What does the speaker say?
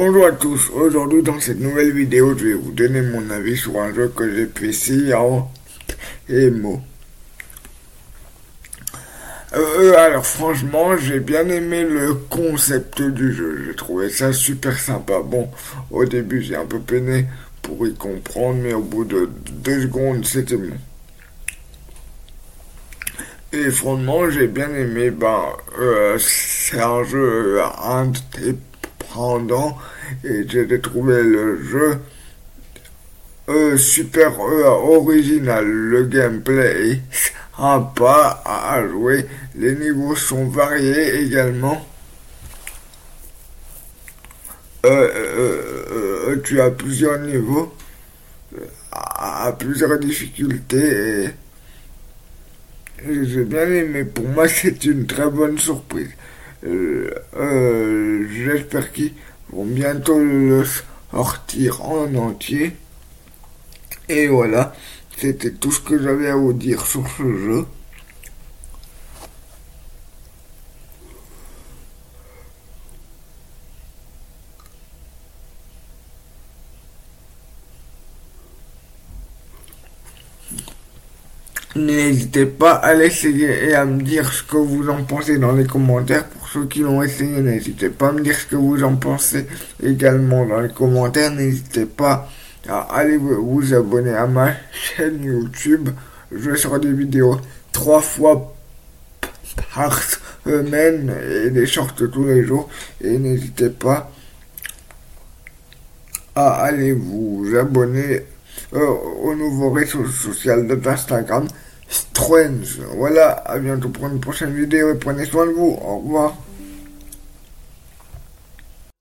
Bonjour à tous, aujourd'hui dans cette nouvelle vidéo je vais vous donner mon avis sur un jeu que j'ai pu en émo. Euh, alors franchement j'ai bien aimé le concept du jeu, j'ai trouvé ça super sympa. Bon, au début j'ai un peu peiné pour y comprendre mais au bout de deux secondes c'était bon. Et franchement j'ai bien aimé, ben euh, c'est un jeu indépendant et j'ai trouvé le jeu euh, super euh, original. Le gameplay est sympa à jouer. Les niveaux sont variés également. Euh, tu as plusieurs niveaux à, plusieurs difficultés et j'ai bien aimé. Pour moi, c'est une très bonne surprise. Euh, euh, j'espère qu'ils vont bientôt le sortir en entier. Et voilà, c'était tout ce que j'avais à vous dire sur ce jeu. N'hésitez pas à l'essayer et à me dire ce que vous en pensez dans les commentaires. Pour ceux qui l'ont essayé, n'hésitez pas à me dire ce que vous en pensez également dans les commentaires. N'hésitez pas à aller vous abonner à ma chaîne YouTube. Je sors des vidéos trois fois par semaine et des shorts tous les jours. Et n'hésitez pas à aller vous abonner euh, au nouveau réseau social d'Instagram. Strange. Voilà, à bientôt pour une prochaine vidéo et prenez soin de vous. Au revoir.